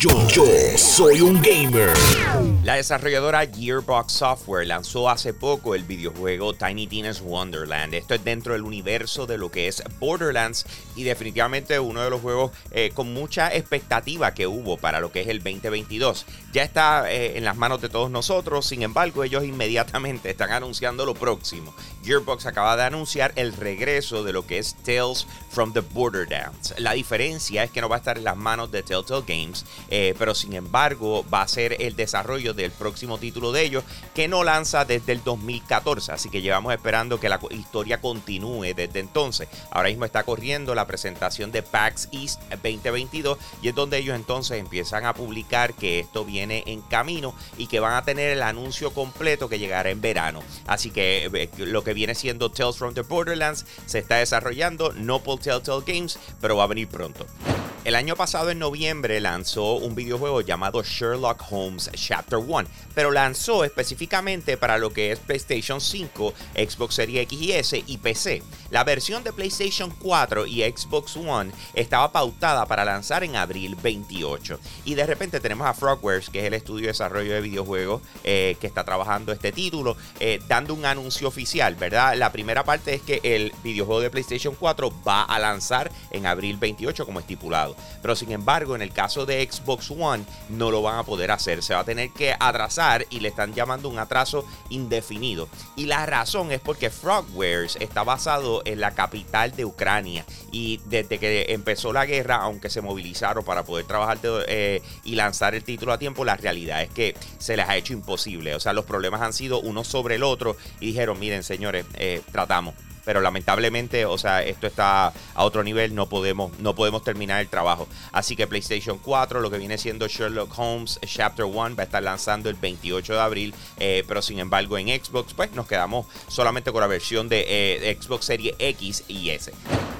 Yo, soy un gamer. La desarrolladora Gearbox Software lanzó hace poco el videojuego Tiny Tina's Wonderland. Esto es dentro del universo de lo que es Borderlands y definitivamente uno de los juegos eh, con mucha expectativa que hubo para lo que es el 2022. Ya está eh, en las manos de todos nosotros, sin embargo ellos inmediatamente están anunciando lo próximo. Gearbox acaba de anunciar el regreso de lo que es Tales from the Borderlands. La diferencia es que no va a estar en las manos de Telltale Games, eh, pero sin embargo va a ser el desarrollo del próximo título de ellos que no lanza desde el 2014. Así que llevamos esperando que la historia continúe desde entonces. Ahora mismo está corriendo la presentación de PAX East 2022 y es donde ellos entonces empiezan a publicar que esto viene en camino y que van a tener el anuncio completo que llegará en verano. Así que eh, lo que viene siendo Tales from the Borderlands se está desarrollando, no por Telltale Games, pero va a venir pronto. El año pasado, en noviembre, lanzó un videojuego llamado Sherlock Holmes Chapter 1, pero lanzó específicamente para lo que es PlayStation 5, Xbox Series X y S y PC. La versión de PlayStation 4 y Xbox One estaba pautada para lanzar en abril 28. Y de repente tenemos a Frogwares, que es el estudio de desarrollo de videojuegos eh, que está trabajando este título, eh, dando un anuncio oficial, ¿verdad? La primera parte es que el videojuego de PlayStation 4 va a lanzar en abril 28 como estipulado. Pero sin embargo, en el caso de Xbox One, no lo van a poder hacer. Se va a tener que atrasar y le están llamando un atraso indefinido. Y la razón es porque Frogwares está basado en la capital de Ucrania. Y desde que empezó la guerra, aunque se movilizaron para poder trabajar eh, y lanzar el título a tiempo, la realidad es que se les ha hecho imposible. O sea, los problemas han sido uno sobre el otro. Y dijeron, miren señores, eh, tratamos pero lamentablemente, o sea, esto está a otro nivel, no podemos, no podemos terminar el trabajo. Así que PlayStation 4, lo que viene siendo Sherlock Holmes Chapter 1, va a estar lanzando el 28 de abril, eh, pero sin embargo en Xbox, pues nos quedamos solamente con la versión de, de eh, Xbox Series X y S.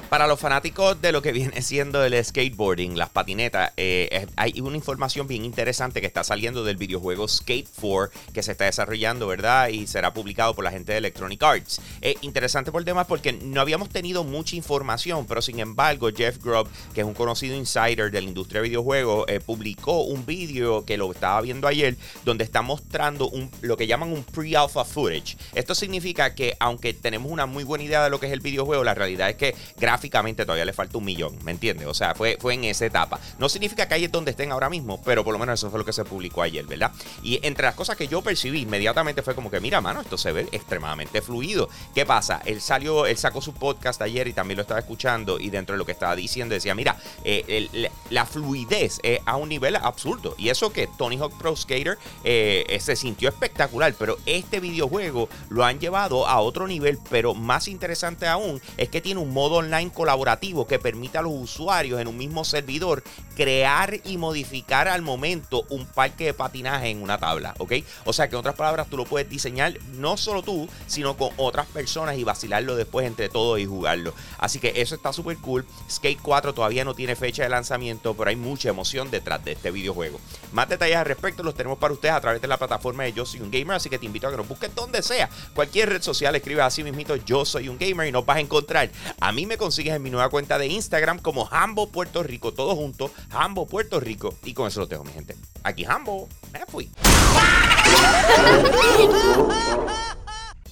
Para los fanáticos de lo que viene siendo el skateboarding, las patinetas, eh, hay una información bien interesante que está saliendo del videojuego Skate 4 que se está desarrollando, ¿verdad? Y será publicado por la gente de Electronic Arts. Es interesante por tema porque no habíamos tenido mucha información, pero sin embargo Jeff Grubb, que es un conocido insider de la industria de videojuegos, eh, publicó un vídeo que lo estaba viendo ayer donde está mostrando lo que llaman un pre-alpha footage. Esto significa que aunque tenemos una muy buena idea de lo que es el videojuego, la realidad es que gráficamente todavía le falta un millón, ¿me entiendes? O sea, fue, fue en esa etapa. No significa que ahí es donde estén ahora mismo, pero por lo menos eso fue lo que se publicó ayer, ¿verdad? Y entre las cosas que yo percibí inmediatamente fue como que, mira, mano, esto se ve extremadamente fluido. ¿Qué pasa? Él salió, él sacó su podcast ayer y también lo estaba escuchando y dentro de lo que estaba diciendo decía, mira, eh, la fluidez es a un nivel absurdo. Y eso que Tony Hawk Pro Skater eh, se sintió espectacular, pero este videojuego lo han llevado a otro nivel, pero más interesante aún es que tiene un modo online colaborativo que permite a los usuarios en un mismo servidor crear y modificar al momento un parque de patinaje en una tabla, ¿ok? O sea que en otras palabras tú lo puedes diseñar no solo tú, sino con otras personas y vacilarlo después entre todos y jugarlo. Así que eso está súper cool. Skate 4 todavía no tiene fecha de lanzamiento, pero hay mucha emoción detrás de este videojuego. Más detalles al respecto los tenemos para ustedes a través de la plataforma de Yo Soy Un Gamer, así que te invito a que nos busques donde sea. Cualquier red social escribe así mismito Yo Soy Un Gamer y nos vas a encontrar. A mí me consigues en mi nueva cuenta de Instagram como Hambo Puerto Rico, todo junto, Hambo Puerto Rico. Y con eso lo dejo, mi gente. Aquí Hambo, me fui.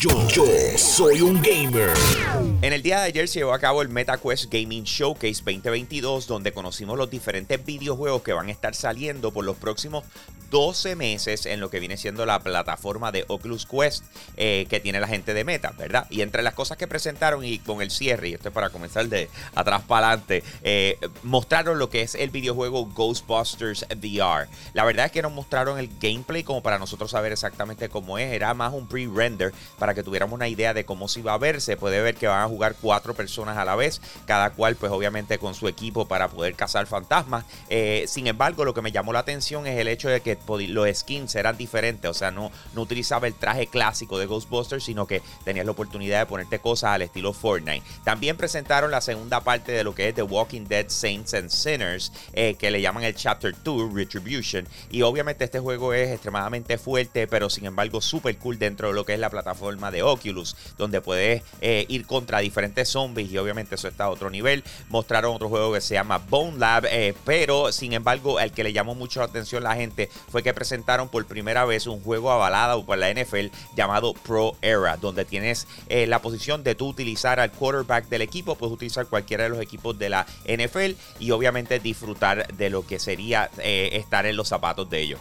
Yo, yo, soy un gamer. En el día de ayer se llevó a cabo el MetaQuest Gaming Showcase 2022, donde conocimos los diferentes videojuegos que van a estar saliendo por los próximos 12 meses en lo que viene siendo la plataforma de Oculus Quest eh, que tiene la gente de Meta, ¿verdad? Y entre las cosas que presentaron y con el cierre, y esto es para comenzar de atrás para adelante, eh, mostraron lo que es el videojuego Ghostbusters VR. La verdad es que nos mostraron el gameplay como para nosotros saber exactamente cómo es, era más un pre-render para que tuviéramos una idea de cómo se iba a ver, se puede ver que van a jugar cuatro personas a la vez, cada cual pues obviamente con su equipo para poder cazar fantasmas. Eh, sin embargo, lo que me llamó la atención es el hecho de que los skins eran diferentes, o sea, no, no utilizaba el traje clásico de Ghostbusters, sino que tenías la oportunidad de ponerte cosas al estilo Fortnite. También presentaron la segunda parte de lo que es The Walking Dead Saints and Sinners, eh, que le llaman el Chapter 2 Retribution. Y obviamente este juego es extremadamente fuerte, pero sin embargo súper cool dentro de lo que es la plataforma de Oculus, donde puedes eh, ir contra diferentes zombies y obviamente eso está a otro nivel. Mostraron otro juego que se llama Bone Lab, eh, pero sin embargo el que le llamó mucho la atención la gente fue que presentaron por primera vez un juego avalado por la NFL llamado Pro Era, donde tienes eh, la posición de tú utilizar al quarterback del equipo, puedes utilizar cualquiera de los equipos de la NFL y obviamente disfrutar de lo que sería estar en los zapatos de ellos.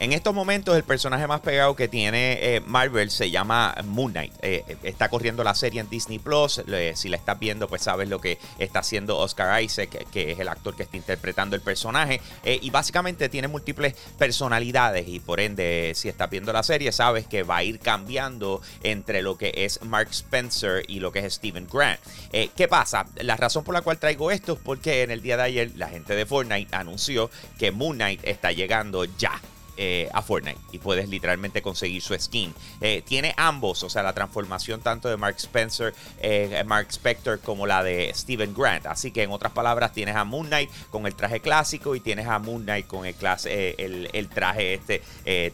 En estos momentos el personaje más pegado que tiene eh, Marvel se llama Moon Knight. Eh, eh, está corriendo la serie en Disney Plus. si la estás viendo, pues sabes lo que está haciendo Oscar Isaac, que es el actor que está interpretando el personaje. y básicamente tiene múltiples personalidades. Y por ende, si estás viendo la serie, sabes que va a ir cambiando entre lo que es Mark Spencer y lo que es Steven Grant. ¿Qué pasa? La razón por la cual traigo esto es porque en el día de ayer la gente de Fortnite anunció que Moon Knight está llegando ya. Eh, a Fortnite y puedes literalmente conseguir su skin. Eh, tiene ambos, o sea, la transformación tanto de Mark Spencer, eh, Mark Spector como la de Steven Grant. Así que en otras palabras, tienes a Moon Knight con el traje clásico y tienes a Moon Knight con el, clase, el, traje este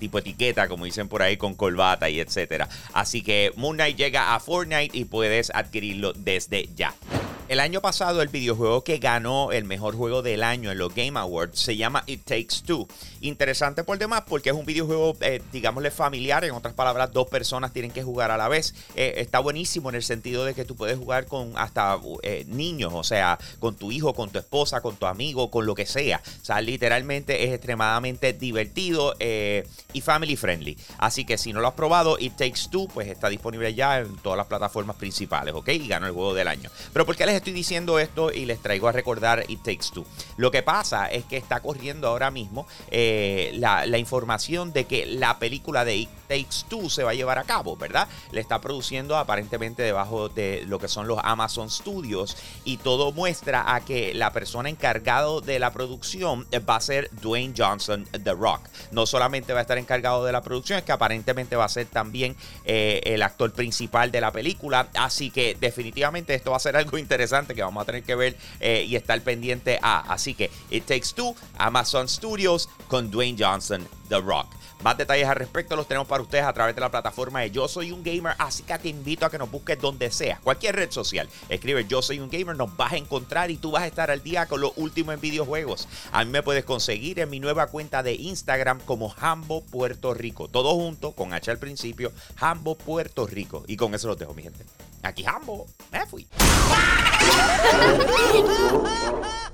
tipo etiqueta, como dicen por ahí, con corbata y etcétera. Así que Moon Knight llega a Fortnite y puedes adquirirlo desde ya. El año pasado el videojuego que ganó el mejor juego del año en los Game Awards se llama It Takes Two. Interesante por demás porque es un videojuego, eh, digámosle, familiar. En otras palabras, dos personas tienen que jugar a la vez. Eh, está buenísimo en el sentido de que tú puedes jugar con hasta eh, niños, o sea, con tu hijo, con tu esposa, con tu amigo, con lo que sea. O sea, literalmente es extremadamente divertido y family friendly. Así que si no lo has probado, It Takes Two, pues está disponible ya en todas las plataformas principales, ¿ok? Y ganó el juego del año. Pero ¿por qué les estoy diciendo esto y les traigo a recordar It Takes Two. Lo que pasa es que está corriendo ahora mismo eh, la, información de que la película de It Takes Two se va a llevar a cabo, ¿verdad? Le está produciendo aparentemente debajo de lo que son los Amazon Studios y todo muestra a que la persona encargado de la producción va a ser Dwayne Johnson, The Rock. No solamente va a estar encargado de la producción, es que aparentemente va a ser también eh, el actor principal de la película. Así que definitivamente esto va a ser algo interesante que vamos a tener que ver eh, y estar pendiente a. Así que It Takes Two, Amazon Studios con Dwayne Johnson, The Rock. Más detalles al respecto los tenemos para ustedes a través de la plataforma de Yo Soy un Gamer, así que te invito a que nos busques donde sea, cualquier red social. Escribe Yo Soy un Gamer, nos vas a encontrar y tú vas a estar al día con lo último en videojuegos. A mí me puedes conseguir en mi nueva cuenta de Instagram como Hambo Puerto Rico. Todo junto, con H al principio, Hambo Puerto Rico. Y con eso los dejo, mi gente. Aqui ramou, né, fui?